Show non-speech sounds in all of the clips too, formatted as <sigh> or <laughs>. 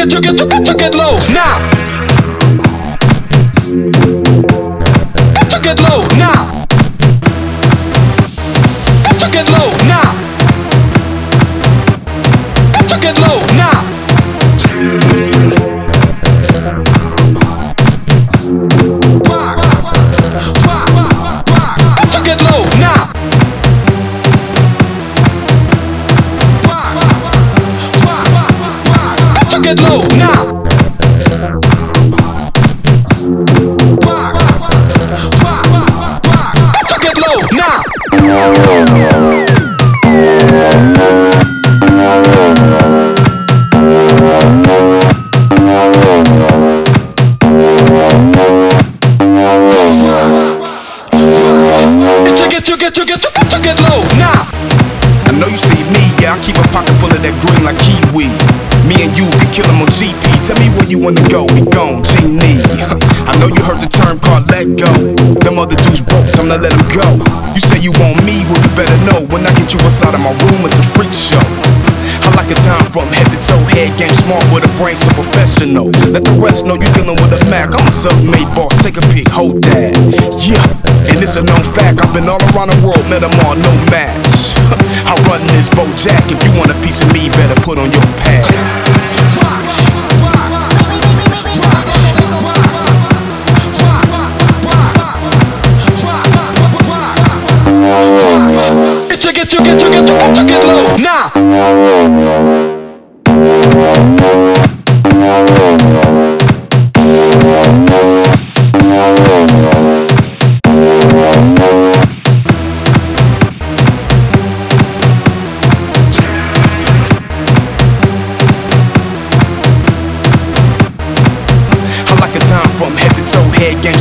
Get you, get you, get you, get low now. Get you, get low now. Get you, get low now. Get low now. Get low now. Get get get get low now. I know you see me, yeah, I keep a pocket full of that green like kiwi. Me and you can kill 'em on GP. Tell me where you wanna go, we gone, Genie. I know you heard the term called let go. Them other dudes broke, time to let 'em go. You say you want me, well you better know. When I get you outside of my room, it's a freak show. Like it down from head to toe, head game smart with a brain so professional. Let the rest know you're dealing with a Mac. I'm a self-made boss, take a peek, hold that. Yeah, and it's a known fact. I've been all around the world, met 'em all, no match. <laughs> I run this Bojack. If you want a piece of me, better put on your pad. Get you, get you, get you, get you, get low now.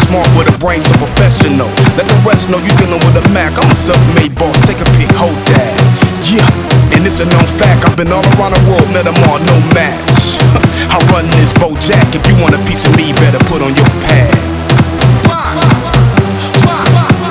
smart with a brain so professional. Let the rest know you dealing with a Mac. I'm a self-made boss. Take a peek, hold that. Yeah, and it's a known fact. I've been all around the world, met them all, no match. <laughs> I run this Bojack. If you want a piece of me, better put on your pad. Get Why? Why? Why? Why?